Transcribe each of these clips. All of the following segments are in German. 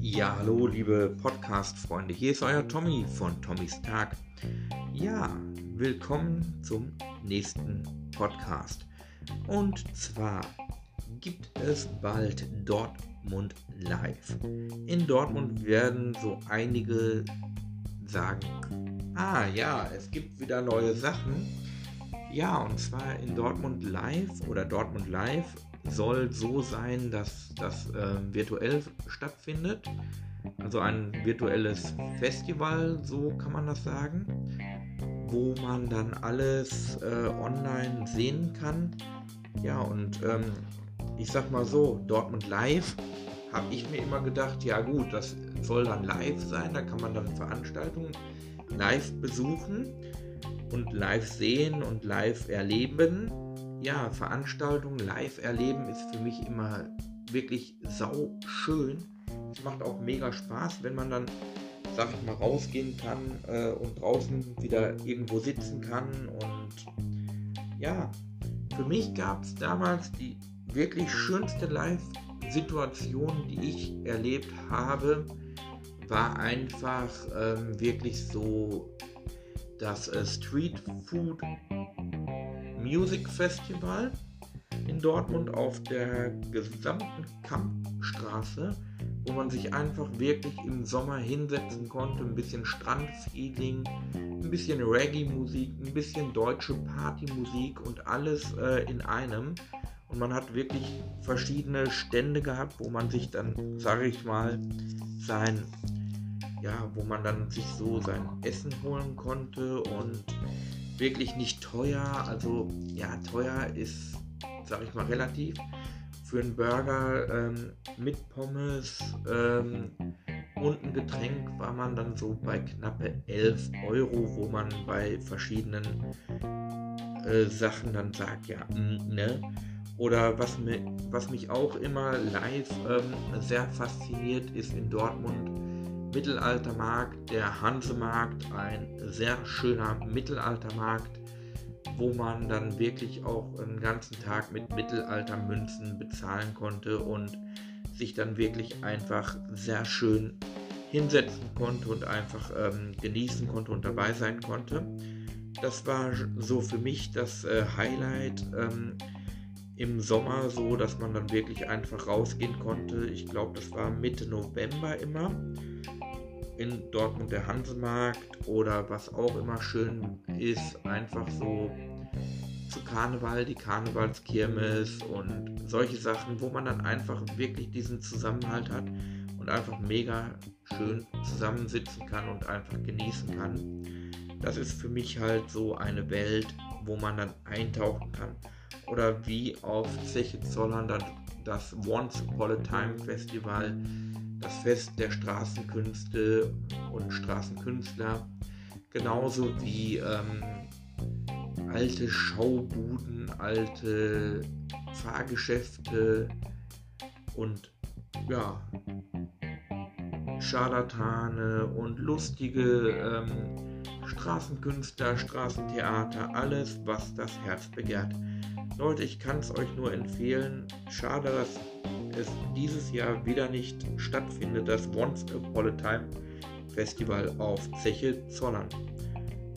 Ja, hallo liebe Podcast-Freunde, hier ist euer Tommy von Tommys Tag. Ja, willkommen zum nächsten Podcast. Und zwar gibt es bald Dortmund Live. In Dortmund werden so einige sagen, ah ja, es gibt wieder neue Sachen. Ja, und zwar in Dortmund Live oder Dortmund Live soll so sein, dass das äh, virtuell stattfindet. Also ein virtuelles Festival, so kann man das sagen, wo man dann alles äh, online sehen kann. Ja, und ähm, ich sag mal so, Dortmund Live habe ich mir immer gedacht, ja gut, das soll dann live sein, da kann man dann Veranstaltungen live besuchen und live sehen und live erleben ja, Veranstaltungen live erleben ist für mich immer wirklich sau schön. Es macht auch mega Spaß, wenn man dann, sag ich mal, rausgehen kann äh, und draußen wieder irgendwo sitzen kann. Und ja, für mich gab es damals die wirklich schönste Live-Situation, die ich erlebt habe, war einfach ähm, wirklich so das äh, Street Food Music Festival in Dortmund auf der gesamten Kampfstraße, wo man sich einfach wirklich im Sommer hinsetzen konnte, ein bisschen Strandfeeling, ein bisschen Reggae-Musik, ein bisschen deutsche Partymusik und alles äh, in einem. Und man hat wirklich verschiedene Stände gehabt, wo man sich dann, sage ich mal, sein, ja, wo man dann sich so sein Essen holen konnte und wirklich nicht teuer. Also ja, teuer ist, sag ich mal, relativ. Für einen Burger ähm, mit Pommes ähm, und ein Getränk war man dann so bei knappe 11 Euro, wo man bei verschiedenen äh, Sachen dann sagt, ja, mh, mm, ne? Oder was, mir, was mich auch immer live ähm, sehr fasziniert, ist in Dortmund Mittelaltermarkt, der Hansemarkt, ein sehr schöner Mittelaltermarkt, wo man dann wirklich auch einen ganzen Tag mit Mittelaltermünzen bezahlen konnte und sich dann wirklich einfach sehr schön hinsetzen konnte und einfach ähm, genießen konnte und dabei sein konnte. Das war so für mich das äh, Highlight ähm, im Sommer, so dass man dann wirklich einfach rausgehen konnte. Ich glaube, das war Mitte November immer in Dortmund der Hansemarkt oder was auch immer schön ist, einfach so zu Karneval, die Karnevalskirmes und solche Sachen, wo man dann einfach wirklich diesen Zusammenhalt hat und einfach mega schön zusammensitzen kann und einfach genießen kann. Das ist für mich halt so eine Welt, wo man dann eintauchen kann. Oder wie auf Zeche Zollern dann das Once Upon a Time Festival das Fest der Straßenkünste und Straßenkünstler, genauso wie ähm, alte Schaubuden, alte Fahrgeschäfte und ja, Scharlatane und lustige ähm, Straßenkünstler, Straßentheater, alles, was das Herz begehrt. Leute, ich kann es euch nur empfehlen. Schade, dass es dieses Jahr wieder nicht stattfindet, das Once Upon a Time Festival auf Zeche Zollern.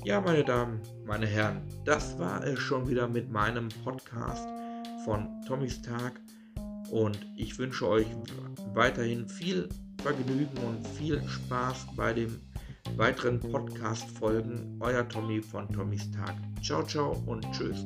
Ja, meine Damen, meine Herren, das war es schon wieder mit meinem Podcast von Tommys Tag und ich wünsche euch weiterhin viel Vergnügen und viel Spaß bei den weiteren Podcast-Folgen. Euer Tommy von Tommys Tag. Ciao, ciao und tschüss.